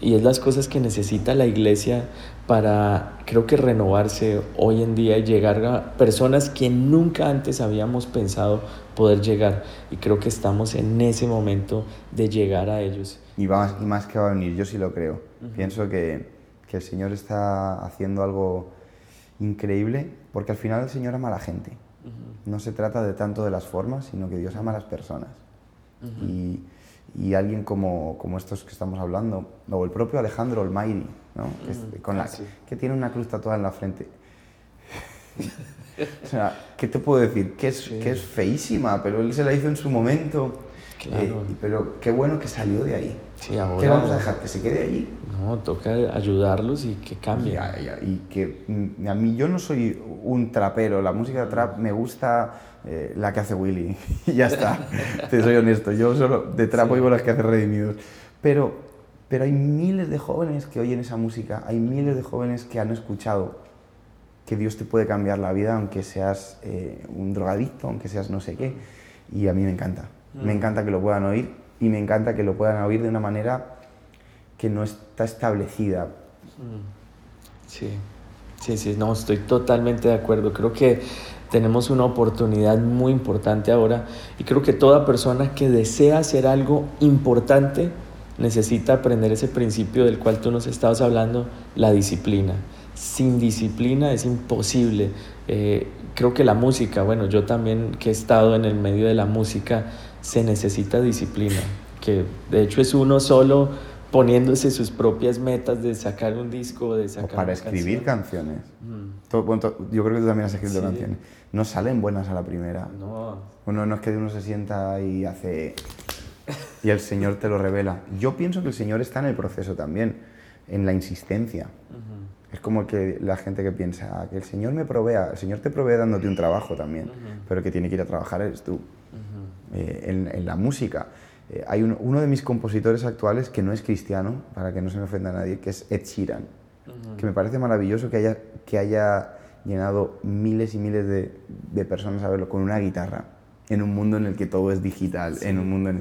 Speaker 1: Y es las cosas que necesita la iglesia para, creo que renovarse hoy en día y llegar a personas que nunca antes habíamos pensado poder llegar. Y creo que estamos en ese momento de llegar a ellos.
Speaker 3: Y, más, y más que va a venir, yo sí lo creo. Pienso que, que, el Señor está haciendo algo increíble, porque al final el Señor ama a la gente. No se trata de tanto de las formas, sino que Dios ama a las personas. Y y alguien como, como, estos que estamos hablando, o el propio Alejandro Olmairi, ¿no? que, con la, ah, que tiene una cruz tatuada en la frente. o sea, ¿qué te puedo decir? Que es, que es feísima, pero él se la hizo en su momento. Claro. Eh, pero qué bueno que salió de ahí. Sí, ahora, ¿Qué vamos a dejar? ¿Que se quede allí?
Speaker 1: No, toca ayudarlos y que cambie.
Speaker 3: y que mm, a mí yo no soy un trapero, la música de trap me gusta eh, la que hace Willy. y ya está. Te soy honesto. Yo solo de trapo sí. las que hace Redimidos. Pero, pero hay miles de jóvenes que oyen esa música. Hay miles de jóvenes que han escuchado que Dios te puede cambiar la vida aunque seas eh, un drogadicto, aunque seas no sé qué. Y a mí me encanta. Me mm. encanta que lo puedan oír y me encanta que lo puedan oír de una manera que no está establecida. Mm.
Speaker 1: Sí, sí, sí, no, estoy totalmente de acuerdo. Creo que tenemos una oportunidad muy importante ahora y creo que toda persona que desea hacer algo importante necesita aprender ese principio del cual tú nos estabas hablando, la disciplina. Sin disciplina es imposible. Eh, creo que la música, bueno, yo también que he estado en el medio de la música, se necesita disciplina, que de hecho es uno solo poniéndose sus propias metas de sacar un disco, de sacar...
Speaker 3: para escribir canciones. yo creo que tú también has escrito canciones no salen buenas a la primera. No. Uno no es que uno se sienta y hace y el Señor te lo revela. Yo pienso que el Señor está en el proceso también, en la insistencia. Es como que la gente que piensa que el Señor me provea, el Señor te provee dándote un trabajo también, pero el que tiene que ir a trabajar eres tú. Eh, en, la música. Eh, hay uno de mis compositores actuales que no es cristiano, para que no se me ofenda a nadie, que es Ed Sheeran, que me parece maravilloso que haya, que haya llenado miles y miles de, de, personas a verlo con una guitarra, en un mundo en el que todo es digital, en un mundo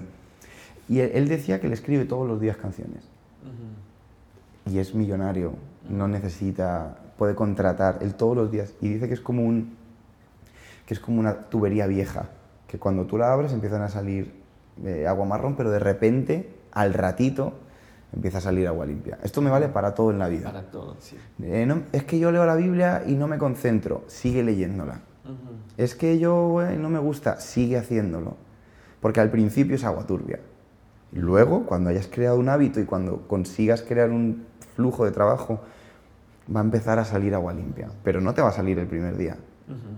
Speaker 3: Y él, decía que le escribe todos los días canciones. Y es millonario, no necesita, puede contratar, él todos los días. Y dice que es como, un, que es como una tubería vieja, que cuando tú la abres empiezan a salir eh, agua marrón, pero de repente, al ratito, empieza a salir agua limpia. Esto me vale para todo en la vida.
Speaker 1: Para todo, sí.
Speaker 3: Eh, es que yo leo la Biblia y no me concentro, sigue leyéndola. Es que yo no me gusta, sigue haciéndolo. Porque al principio es agua turbia. luego, cuando hayas creado un hábito y cuando consigas crear un flujo de trabajo, va a empezar a salir agua limpia. Pero no te va a salir el primer día.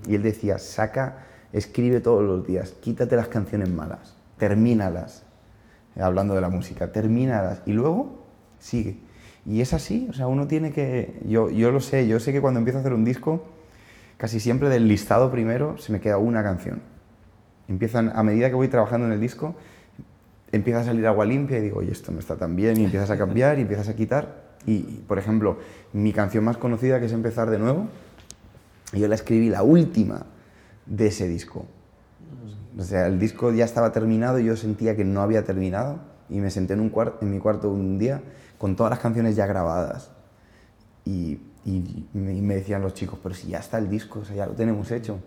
Speaker 3: Y él decía, saca, escribe todos los días, quítate las canciones malas, termínalas hablando de la música, termínalas y luego sigue. Y es así, o sea, uno tiene que, yo, yo lo sé, yo sé que cuando empiezo a hacer un disco, casi siempre del listado primero se me queda una canción. Empiezan, a medida que voy trabajando en el disco, empieza a salir agua limpia y digo, oye, esto no está tan bien, y empiezas a cambiar y empiezas a quitar. Y, por ejemplo, mi canción más conocida, que es Empezar de nuevo, yo la escribí la última de ese disco. O sea, el disco ya estaba terminado y yo sentía que no había terminado y me senté en, un en mi cuarto un día con todas las canciones ya grabadas y, me, decían los chicos, pero si ya está el disco, o sea, ya lo tenemos hecho.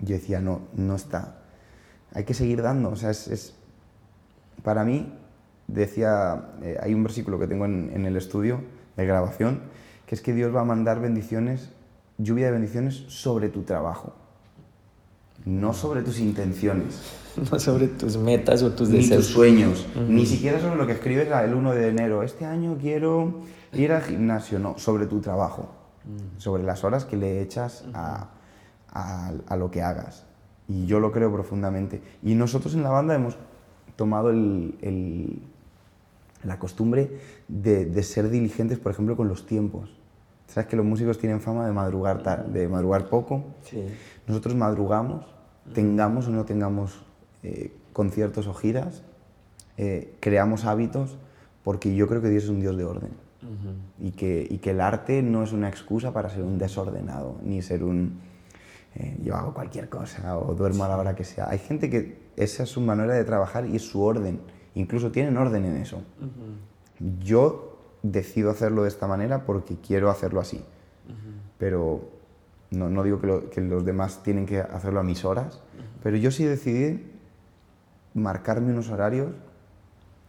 Speaker 3: Yo decía, no, no está. Hay que seguir dando. O sea, es, para mí, decía, eh, hay un versículo que tengo en, en el estudio de grabación, que es que Dios va a mandar bendiciones, lluvia de bendiciones sobre tu trabajo no sobre tus intenciones.
Speaker 1: No sobre tus metas o tus
Speaker 3: deseos. Ni tus sueños. Ni siquiera sobre lo que escribes el 1 de enero. Este año quiero ir al gimnasio. No, sobre tu trabajo. Sobre las horas que le echas a, a, lo que hagas. Y yo lo creo profundamente. Y nosotros en la banda hemos tomado el, la costumbre de, de, ser diligentes, por ejemplo, con los tiempos. Sabes que los músicos tienen fama de madrugar, de madrugar poco. Sí. Nosotros madrugamos tengamos o no tengamos eh, conciertos o giras, eh, creamos hábitos porque yo creo que Dios es un Dios de orden. Y, que, y, que, el arte no es una excusa para ser un desordenado, ni ser un eh, yo hago cualquier cosa o duermo a la hora que sea. Hay gente que esa es su manera de trabajar y es su orden, incluso tienen orden en eso. Yo decido hacerlo de esta manera porque quiero hacerlo así, pero no, no digo que, los demás tienen que hacerlo a mis horas, pero yo sí decidí marcarme unos horarios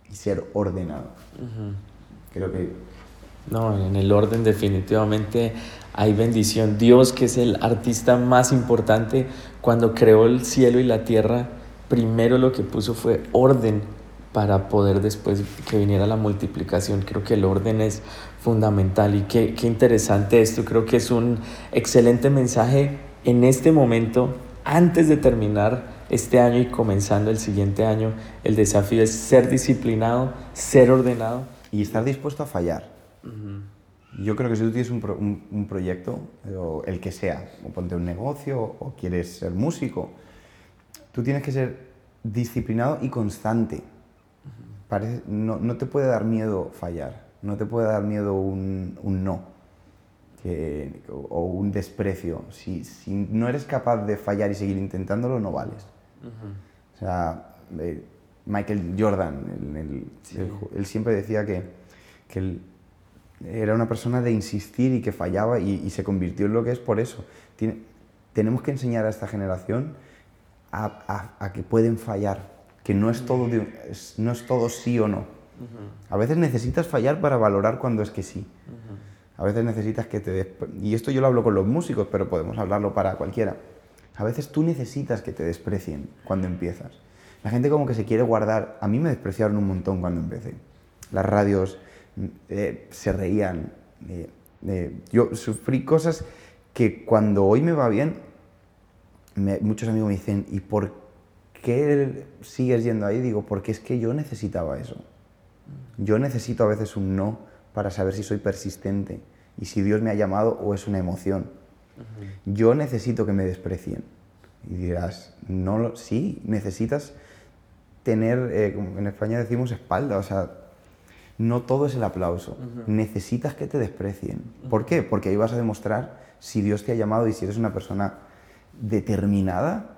Speaker 3: y ser ordenado. Creo que...
Speaker 1: No, en el orden definitivamente hay bendición. Dios, que es el artista más importante, cuando creó el cielo y la tierra, primero lo que puso fue orden para poder después que viniera la multiplicación. Creo que el orden es fundamental y qué, qué interesante esto. Creo que es un excelente mensaje en este momento, antes de terminar este año y comenzando el siguiente año. El desafío es ser disciplinado, ser ordenado.
Speaker 3: Y estar dispuesto a fallar. Yo creo que si tú tienes un, un, proyecto, o el que sea, o ponte un negocio, o quieres ser músico, tú tienes que ser disciplinado y constante no, te puede dar miedo fallar, no te puede dar miedo un, no o un desprecio. Si, no eres capaz de fallar y seguir intentándolo, no vales. O sea, eh, Michael Jordan, él siempre decía que, él era una persona de insistir y que fallaba y, se convirtió en lo que es por eso. tenemos que enseñar a esta generación a que pueden fallar, que no es todo, no es todo sí o no. A veces necesitas fallar para valorar cuando es que sí. A veces necesitas que te... Y esto yo lo hablo con los músicos, pero podemos hablarlo para cualquiera. A veces tú necesitas que te desprecien cuando empiezas. La gente como que se quiere guardar... A mí me despreciaron un montón cuando empecé. Las radios eh, se reían. Eh, eh, yo sufrí cosas que cuando hoy me va bien, muchos amigos me dicen, ¿y por qué sigues yendo ahí? Digo, porque es que yo necesitaba eso. Yo necesito a veces un no para saber si soy persistente y si Dios me ha llamado o es una emoción. Yo necesito que me desprecien. Y dirás, no lo, sí, necesitas tener, eh, como en España decimos, espalda, o sea, no todo es el aplauso. Necesitas que te desprecien. ¿Por qué? Porque ahí vas a demostrar si Dios te ha llamado y si eres una persona determinada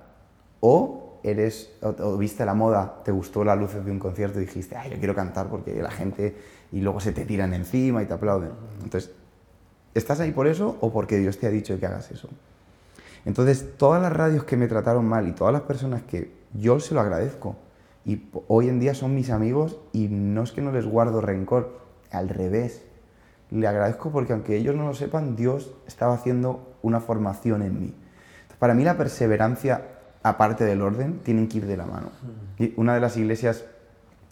Speaker 3: o eres o, viste la moda, te gustó la luz de un concierto y dijiste, ay, yo quiero cantar porque la gente y luego se te tiran encima y te aplauden. Entonces, ¿estás ahí por eso o porque Dios te ha dicho que hagas eso? Entonces, todas las radios que me trataron mal y todas las personas que yo se lo agradezco y hoy en día son mis amigos y no es que no les guardo rencor, al revés. Le agradezco porque aunque ellos no lo sepan, Dios estaba haciendo una formación en mí. Para mí la perseverancia, aparte del orden, tienen que ir de la mano. Y una de las iglesias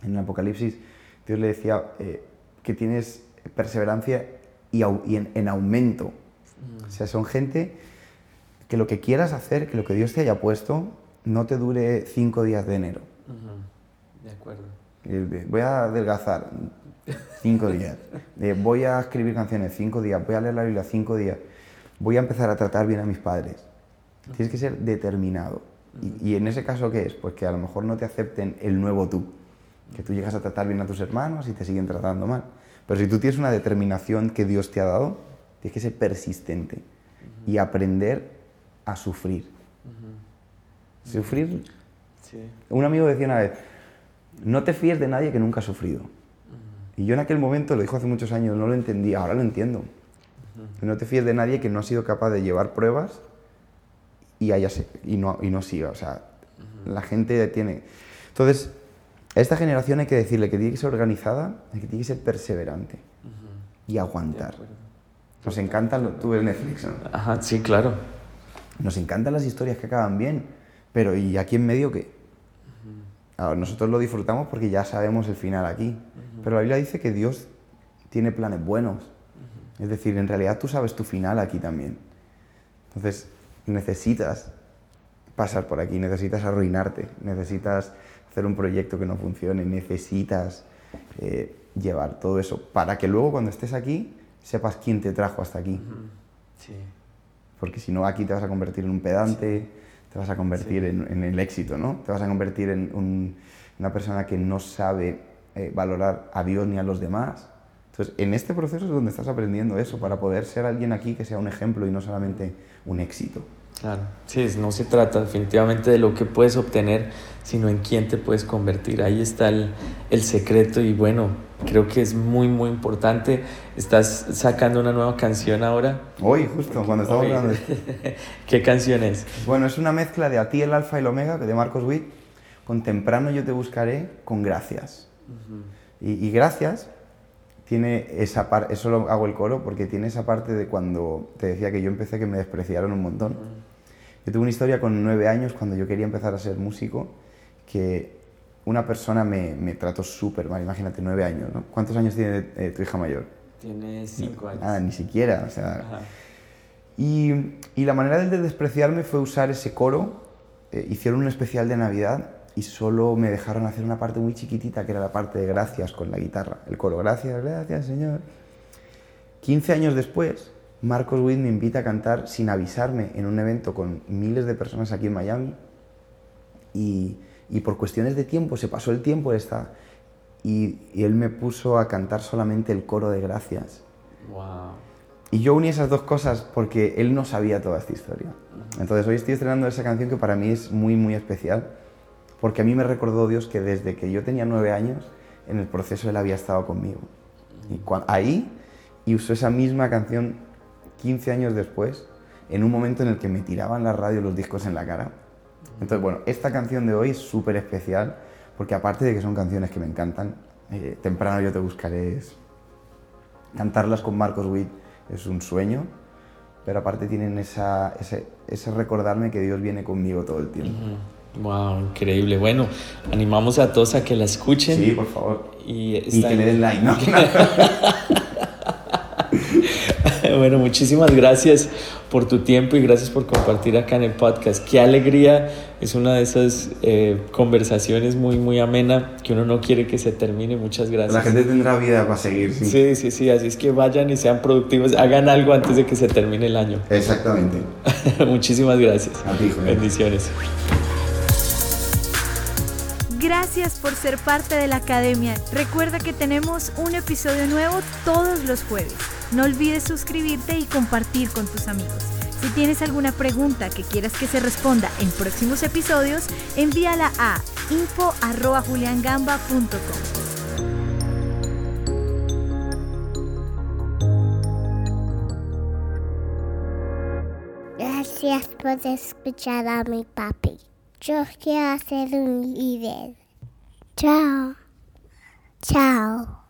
Speaker 3: en el Apocalipsis, Dios le decía eh, que tienes perseverancia y, en, aumento. O sea, son gente que lo que quieras hacer, que lo que Dios te haya puesto, no te dure cinco días de enero.
Speaker 1: De acuerdo.
Speaker 3: Voy a adelgazar cinco días. voy a escribir canciones cinco días. Voy a leer la Biblia cinco días. Voy a empezar a tratar bien a mis padres Tienes que ser determinado. Y, en ese caso, ¿qué es? Pues que a lo mejor no te acepten el nuevo tú. Que tú llegas a tratar bien a tus hermanos y te siguen tratando mal. Pero si tú tienes una determinación que Dios te ha dado, tienes que ser persistente y aprender a sufrir. Sufrir. Un amigo decía una vez, no te fíes de nadie que nunca ha sufrido. Y yo en aquel momento, lo dijo hace muchos años, no lo entendía, ahora lo entiendo. No te fíes de nadie que no ha sido capaz de llevar pruebas y, haya, y, no, y no siga. O sea, la gente tiene... Entonces, a esta generación hay que decirle que tiene que ser organizada, que tiene que ser perseverante y aguantar. Nos encantan, tú ves Netflix, ¿no?
Speaker 1: Ajá, sí, claro.
Speaker 3: Nos encantan las historias que acaban bien, pero ¿y aquí en medio qué? nosotros lo disfrutamos porque ya sabemos el final aquí, pero la Biblia dice que Dios tiene planes buenos. Es decir, en realidad tú sabes tu final aquí también. Entonces, necesitas pasar por aquí, necesitas arruinarte, necesitas hacer un proyecto que no funcione, necesitas eh, llevar todo eso para que luego cuando estés aquí sepas quién te trajo hasta aquí. Porque si no, aquí te vas a convertir en un pedante, te vas a convertir en, el éxito, ¿no? Te vas a convertir en una persona que no sabe eh, valorar a Dios ni a los demás. Entonces, en este proceso es donde estás aprendiendo eso, para poder ser alguien aquí que sea un ejemplo y no solamente un éxito.
Speaker 1: Claro, sí, no se trata definitivamente de lo que puedes obtener, sino en quién te puedes convertir. Ahí está el, el, secreto y bueno, creo que es muy, muy importante. Estás sacando una nueva canción ahora.
Speaker 3: Hoy, justo, cuando estamos hablando.
Speaker 1: ¿Qué canción es?
Speaker 3: Bueno, es una mezcla de A ti el alfa y el omega, de Marcos Witt, con Temprano yo te buscaré, con Gracias. y, y, Gracias tiene esa parte, eso lo hago el coro porque tiene esa parte de cuando te decía que yo empecé que me despreciaron un montón. Yo tuve una historia con nueve años cuando yo quería empezar a ser músico que una persona me, me trató súper mal, imagínate, nueve años, ¿no? ¿Cuántos años tiene eh, tu hija mayor?
Speaker 1: Tiene cinco años.
Speaker 3: Nada, ni siquiera, o sea... Y, y, la manera de despreciarme fue usar ese coro, eh, hicieron un especial de Navidad y solo me dejaron hacer una parte muy chiquitita que era la parte de gracias con la guitarra, el coro, gracias, gracias Señor. 15 años después, Marcos Witt me invita a cantar sin avisarme en un evento con miles de personas aquí en Miami y, y por cuestiones de tiempo, se pasó el tiempo, él está, y, y, él me puso a cantar solamente el coro de gracias.
Speaker 1: Wow.
Speaker 3: Y yo uní esas dos cosas porque él no sabía toda esta historia. Entonces hoy estoy estrenando esa canción que para mí es muy, muy especial porque a mí me recordó Dios que desde que yo tenía nueve años, en el proceso Él había estado conmigo. Y ahí, y usó esa misma canción 15 años después, en un momento en el que me tiraban la radio los discos en la cara. Entonces, bueno, esta canción de hoy es súper especial, porque aparte de que son canciones que me encantan, eh, temprano yo te buscaré, cantarlas con Marcos Witt es un sueño, pero aparte tienen esa, ese recordarme que Dios viene conmigo todo el tiempo.
Speaker 1: Wow, increíble. Bueno, animamos a todos a que la escuchen.
Speaker 3: Sí, por favor. Y, que le den like, ¿no?
Speaker 1: bueno, muchísimas gracias por tu tiempo y gracias por compartir acá en el podcast. Qué alegría, es una de esas eh, conversaciones muy, muy amena que uno no quiere que se termine. Muchas gracias.
Speaker 3: La gente tendrá vida para seguir.
Speaker 1: Sí, sí, sí, sí. así es que vayan y sean productivos, hagan algo antes de que se termine el año.
Speaker 3: Exactamente.
Speaker 1: muchísimas gracias.
Speaker 3: A ti.
Speaker 1: Bendiciones.
Speaker 2: Gracias por ser parte de la academia. Recuerda que tenemos un episodio nuevo todos los jueves. No olvides suscribirte y compartir con tus amigos. Si tienes alguna pregunta que quieras que se responda en próximos episodios, envíala a info.juliangamba.com.
Speaker 4: Gracias por escuchar a mi papi. Yo quiero hacer un líder. Ciao. Ciao.